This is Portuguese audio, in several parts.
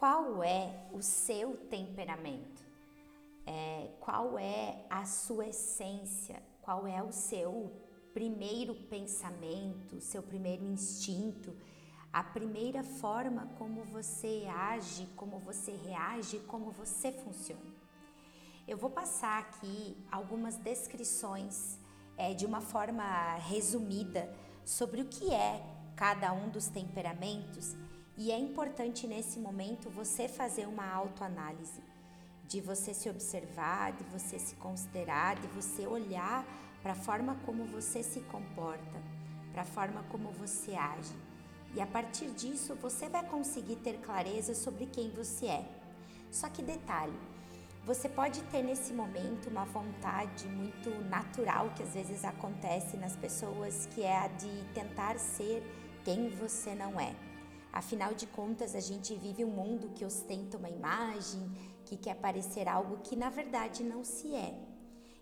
qual é o seu temperamento? É, qual é a sua essência? Qual é o seu primeiro pensamento, seu primeiro instinto? a primeira forma como você age, como você reage, como você funciona. Eu vou passar aqui algumas descrições é, de uma forma resumida sobre o que é cada um dos temperamentos e é importante nesse momento você fazer uma autoanálise, de você se observar, de você se considerar, de você olhar para a forma como você se comporta, para a forma como você age. E a partir disso você vai conseguir ter clareza sobre quem você é. Só que detalhe, você pode ter nesse momento uma vontade muito natural que às vezes acontece nas pessoas, que é a de tentar ser quem você não é. Afinal de contas, a gente vive um mundo que ostenta uma imagem, que quer parecer algo que na verdade não se é.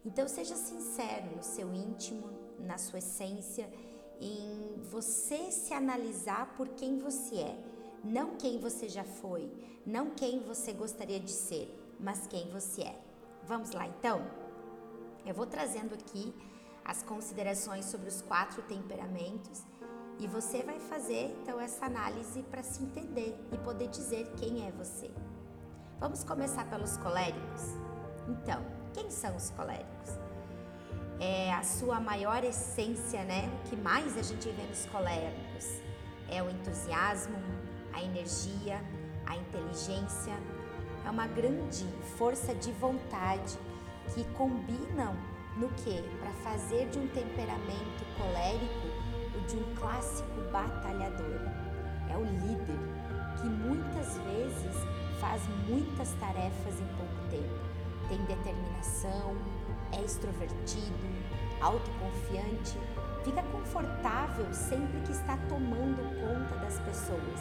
Então seja sincero no seu íntimo, na sua essência em você se analisar por quem você é, não quem você já foi, não quem você gostaria de ser, mas quem você é. Vamos lá então? Eu vou trazendo aqui as considerações sobre os quatro temperamentos e você vai fazer então essa análise para se entender e poder dizer quem é você. Vamos começar pelos coléricos? Então, quem são os coléricos? é a sua maior essência, né? O que mais a gente vê nos coléricos é o entusiasmo, a energia, a inteligência, é uma grande força de vontade que combinam no que para fazer de um temperamento colérico o de um clássico batalhador. É o líder que muitas vezes faz muitas tarefas em pouco tempo. Tem determinação, é extrovertido, autoconfiante, fica confortável sempre que está tomando conta das pessoas,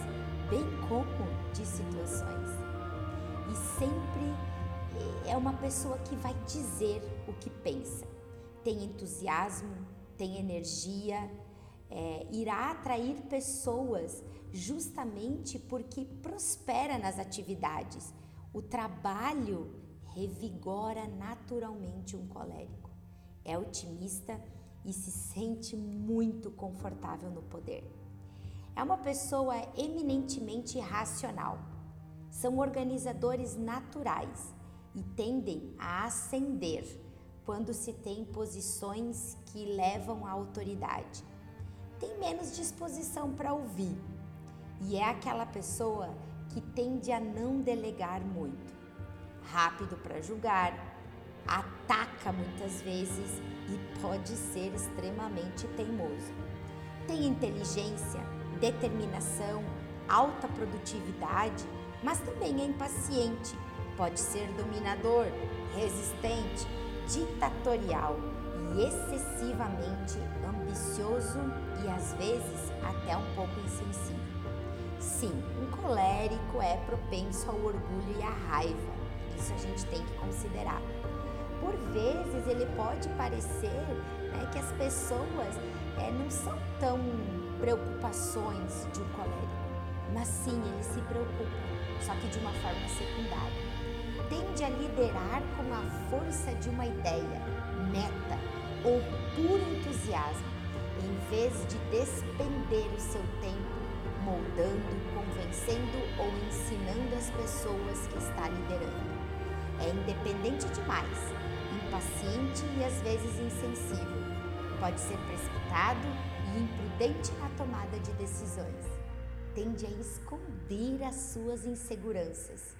bem como de situações. E sempre é uma pessoa que vai dizer o que pensa. Tem entusiasmo, tem energia, é, irá atrair pessoas justamente porque prospera nas atividades. O trabalho revigora naturalmente um colérico. É otimista e se sente muito confortável no poder. É uma pessoa eminentemente racional. São organizadores naturais e tendem a ascender quando se tem posições que levam à autoridade. Tem menos disposição para ouvir e é aquela pessoa que tende a não delegar muito rápido para julgar, ataca muitas vezes e pode ser extremamente teimoso. Tem inteligência, determinação, alta produtividade, mas também é impaciente. Pode ser dominador, resistente, ditatorial e excessivamente ambicioso e às vezes até um pouco insensível. Sim, um colérico é propenso ao orgulho e à raiva isso a gente tem que considerar. Por vezes ele pode parecer né, que as pessoas é, não são tão preocupações de um colérico, mas sim ele se preocupa, só que de uma forma secundária. Tende a liderar com a força de uma ideia, meta ou puro entusiasmo, em vez de despender o seu tempo moldando, convencendo ou ensinando as pessoas que está liderando é independente demais, impaciente e às vezes insensível. Pode ser precipitado e imprudente na tomada de decisões. Tende a esconder as suas inseguranças.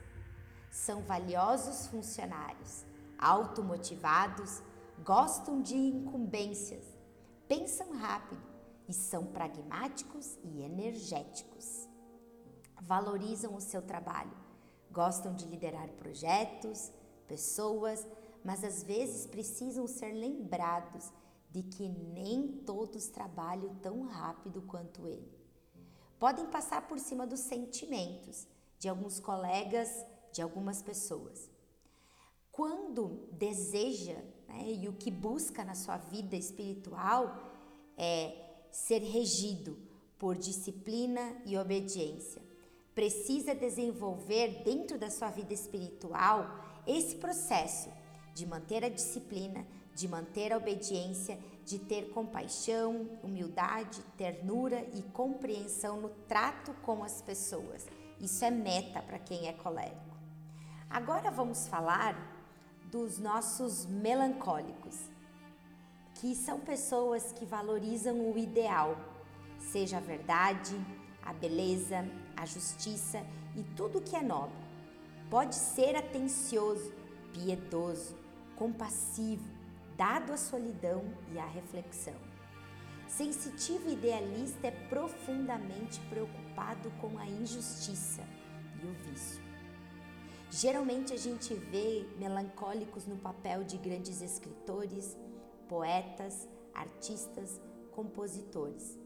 São valiosos funcionários, automotivados, gostam de incumbências, pensam rápido e são pragmáticos e energéticos. Valorizam o seu trabalho Gostam de liderar projetos, pessoas, mas às vezes precisam ser lembrados de que nem todos trabalham tão rápido quanto ele. Podem passar por cima dos sentimentos de alguns colegas, de algumas pessoas. Quando deseja né, e o que busca na sua vida espiritual é ser regido por disciplina e obediência precisa desenvolver dentro da sua vida espiritual esse processo de manter a disciplina, de manter a obediência, de ter compaixão, humildade, ternura e compreensão no trato com as pessoas. Isso é meta para quem é colérico. Agora vamos falar dos nossos melancólicos, que são pessoas que valorizam o ideal, seja a verdade, a beleza, a justiça e tudo que é nobre. Pode ser atencioso, piedoso, compassivo, dado à solidão e à reflexão. Sensitivo idealista é profundamente preocupado com a injustiça e o vício. Geralmente a gente vê melancólicos no papel de grandes escritores, poetas, artistas, compositores.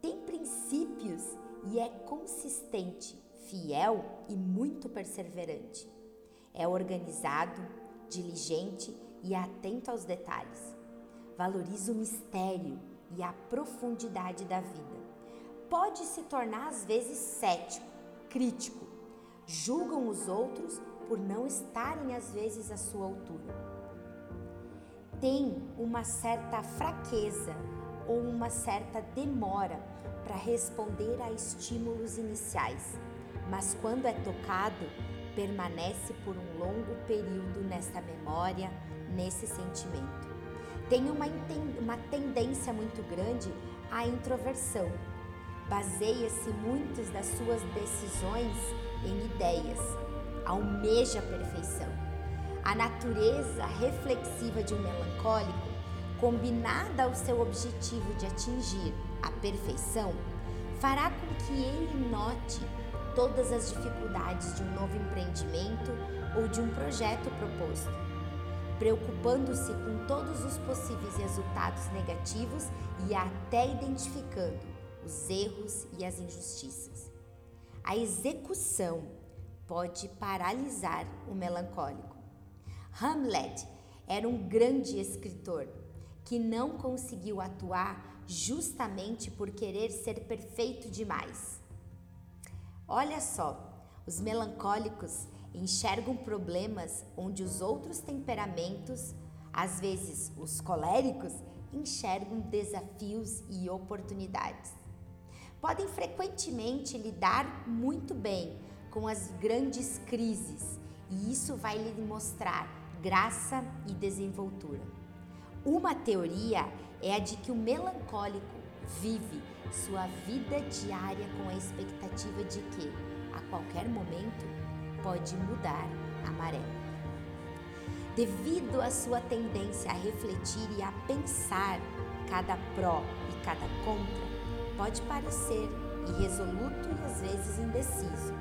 Tem princípios e é consistente, fiel e muito perseverante. É organizado, diligente e atento aos detalhes. Valoriza o mistério e a profundidade da vida. Pode se tornar às vezes cético, crítico. Julgam os outros por não estarem às vezes à sua altura. Tem uma certa fraqueza ou uma certa demora para responder a estímulos iniciais, mas quando é tocado, permanece por um longo período nesta memória, nesse sentimento. Tem uma, uma tendência muito grande à introversão. Baseia-se muitas das suas decisões em ideias, almeja a perfeição. A natureza reflexiva de um melancólico, combinada ao seu objetivo de atingir a perfeição, fará com que ele note todas as dificuldades de um novo empreendimento ou de um projeto proposto, preocupando-se com todos os possíveis resultados negativos e até identificando os erros e as injustiças. A execução pode paralisar o melancólico. Hamlet era um grande escritor que não conseguiu atuar justamente por querer ser perfeito demais. Olha só, os melancólicos enxergam problemas onde os outros temperamentos, às vezes os coléricos, enxergam desafios e oportunidades. Podem frequentemente lidar muito bem com as grandes crises e isso vai lhe mostrar graça e desenvoltura. Uma teoria é a de que o melancólico vive sua vida diária com a expectativa de que, a qualquer momento, pode mudar a maré. Devido à sua tendência a refletir e a pensar cada pró e cada contra, pode parecer irresoluto e às vezes indeciso.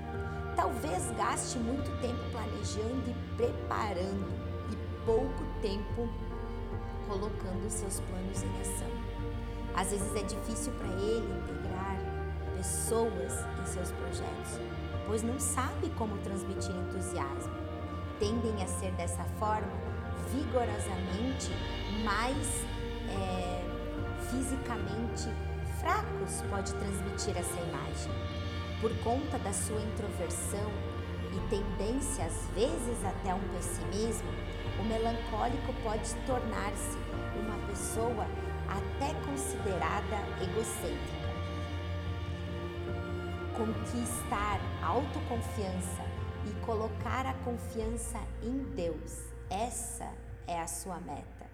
Talvez gaste muito tempo planejando e preparando e pouco tempo colocando seus planos em ação. Às vezes é difícil para ele integrar pessoas em seus projetos, pois não sabe como transmitir entusiasmo. Tendem a ser dessa forma vigorosamente mais é, fisicamente fracos, pode transmitir essa imagem. Por conta da sua introversão e tendência às vezes até um pessimismo, o melancólico pode tornar-se uma pessoa até considerada egocêntrica. Conquistar autoconfiança e colocar a confiança em Deus, essa é a sua meta.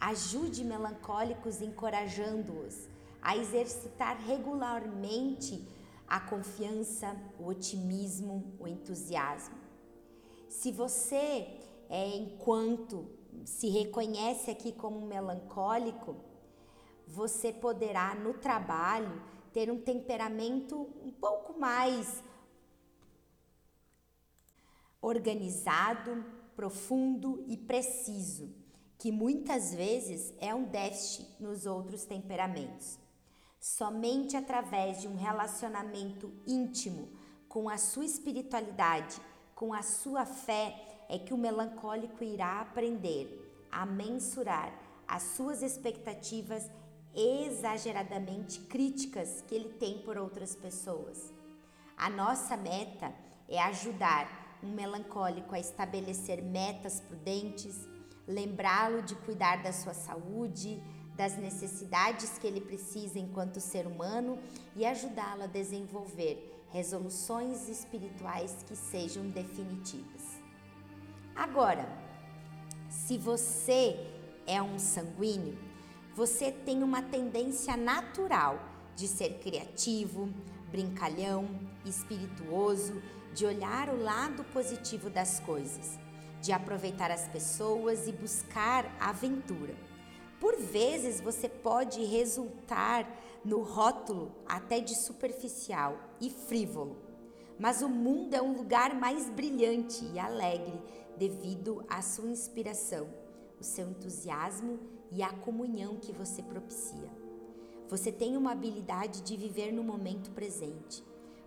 Ajude melancólicos encorajando-os a exercitar regularmente a confiança, o otimismo, o entusiasmo. Se você, é, enquanto se reconhece aqui como melancólico, você poderá no trabalho ter um temperamento um pouco mais organizado, profundo e preciso, que muitas vezes é um déficit nos outros temperamentos. Somente através de um relacionamento íntimo com a sua espiritualidade, com a sua fé, é que o melancólico irá aprender a mensurar as suas expectativas exageradamente críticas que ele tem por outras pessoas. A nossa meta é ajudar um melancólico a estabelecer metas prudentes, lembrá-lo de cuidar da sua saúde, das necessidades que ele precisa enquanto ser humano e ajudá-lo a desenvolver resoluções espirituais que sejam definitivas. Agora, se você é um sanguíneo, você tem uma tendência natural de ser criativo, brincalhão, espirituoso, de olhar o lado positivo das coisas, de aproveitar as pessoas e buscar aventura. Por vezes você pode resultar no rótulo até de superficial e frívolo, mas o mundo é um lugar mais brilhante e alegre devido à sua inspiração, o seu entusiasmo e a comunhão que você propicia. Você tem uma habilidade de viver no momento presente,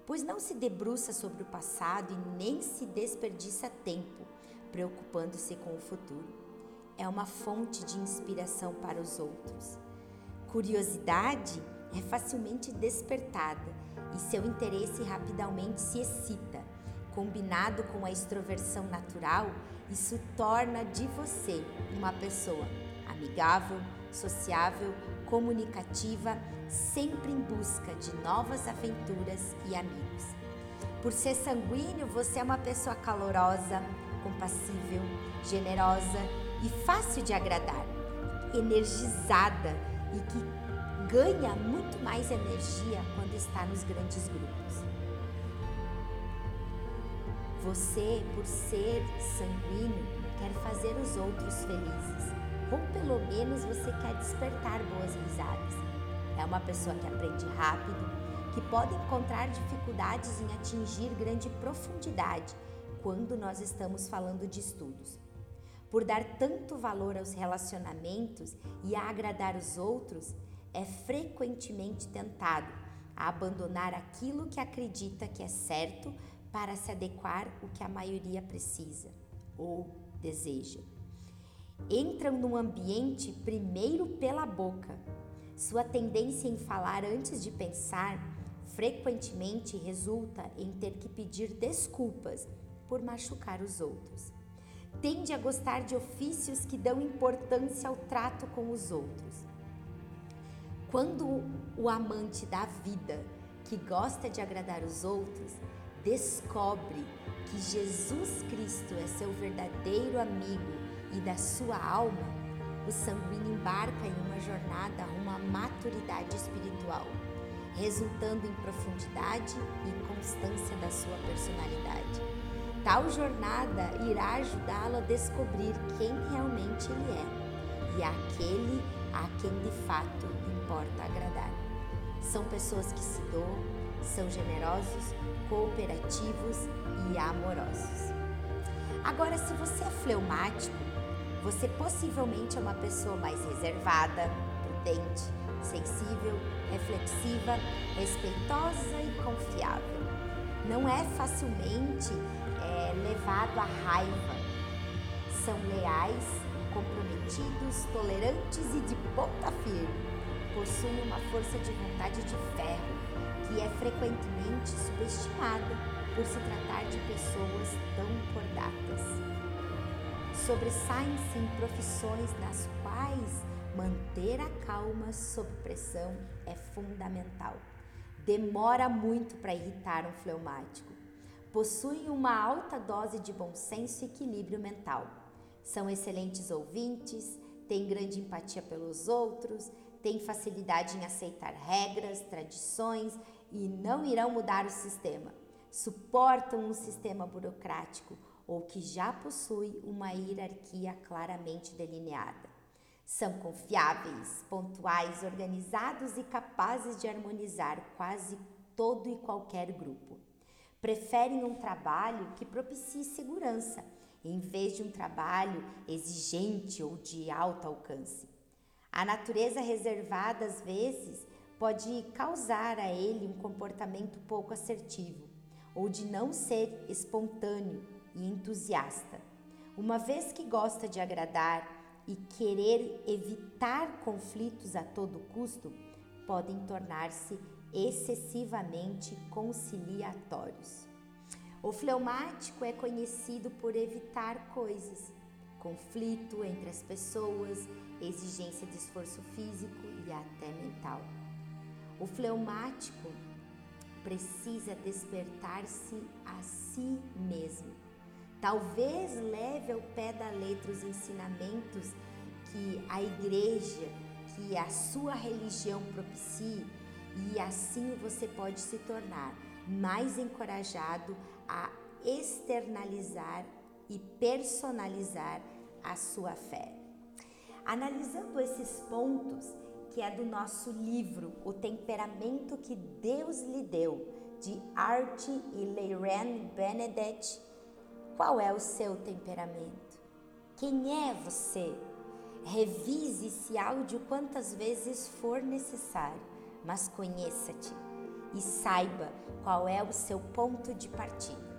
pois não se debruça sobre o passado e nem se desperdiça tempo preocupando-se com o futuro é uma fonte de inspiração para os outros. Curiosidade é facilmente despertada e seu interesse rapidamente se excita. Combinado com a extroversão natural, isso torna de você uma pessoa amigável, sociável, comunicativa, sempre em busca de novas aventuras e amigos. Por ser sanguíneo, você é uma pessoa calorosa, compassível, generosa e fácil de agradar, energizada e que ganha muito mais energia quando está nos grandes grupos. Você, por ser sanguíneo, quer fazer os outros felizes, ou pelo menos você quer despertar boas risadas. É uma pessoa que aprende rápido, que pode encontrar dificuldades em atingir grande profundidade quando nós estamos falando de estudos por dar tanto valor aos relacionamentos e a agradar os outros, é frequentemente tentado a abandonar aquilo que acredita que é certo para se adequar o que a maioria precisa ou deseja. Entram no ambiente primeiro pela boca. Sua tendência em falar antes de pensar frequentemente resulta em ter que pedir desculpas por machucar os outros tende a gostar de ofícios que dão importância ao trato com os outros. Quando o amante da vida, que gosta de agradar os outros, descobre que Jesus Cristo é seu verdadeiro amigo e da sua alma, o sanguíneo embarca em uma jornada rumo à maturidade espiritual, resultando em profundidade e constância da sua personalidade. Tal jornada irá ajudá-lo a descobrir quem realmente ele é e aquele a quem de fato importa agradar. São pessoas que se doam, são generosos, cooperativos e amorosos. Agora, se você é fleumático, você possivelmente é uma pessoa mais reservada, prudente, sensível, reflexiva, respeitosa e confiável. Não é facilmente é, levado à raiva. São leais, comprometidos, tolerantes e de ponta firme. Possuem uma força de vontade de ferro que é frequentemente subestimada por se tratar de pessoas tão cordatas. Sobressaem-se em profissões nas quais manter a calma sob pressão é fundamental. Demora muito para irritar um fleumático possuem uma alta dose de bom senso e equilíbrio mental. São excelentes ouvintes, têm grande empatia pelos outros, têm facilidade em aceitar regras, tradições e não irão mudar o sistema. Suportam um sistema burocrático ou que já possui uma hierarquia claramente delineada. São confiáveis, pontuais, organizados e capazes de harmonizar quase todo e qualquer grupo preferem um trabalho que propicie segurança, em vez de um trabalho exigente ou de alto alcance. A natureza reservada, às vezes, pode causar a ele um comportamento pouco assertivo ou de não ser espontâneo e entusiasta. Uma vez que gosta de agradar e querer evitar conflitos a todo custo, podem tornar-se excessivamente conciliatórios. O fleumático é conhecido por evitar coisas, conflito entre as pessoas, exigência de esforço físico e até mental. O fleumático precisa despertar-se a si mesmo. Talvez leve ao pé da letra os ensinamentos que a igreja, que a sua religião propicie, e assim você pode se tornar mais encorajado a externalizar e personalizar a sua fé. Analisando esses pontos, que é do nosso livro O Temperamento que Deus lhe deu, de Art e Leiren Benedetti, qual é o seu temperamento? Quem é você? Revise esse áudio quantas vezes for necessário, mas conheça-te e saiba qual é o seu ponto de partida.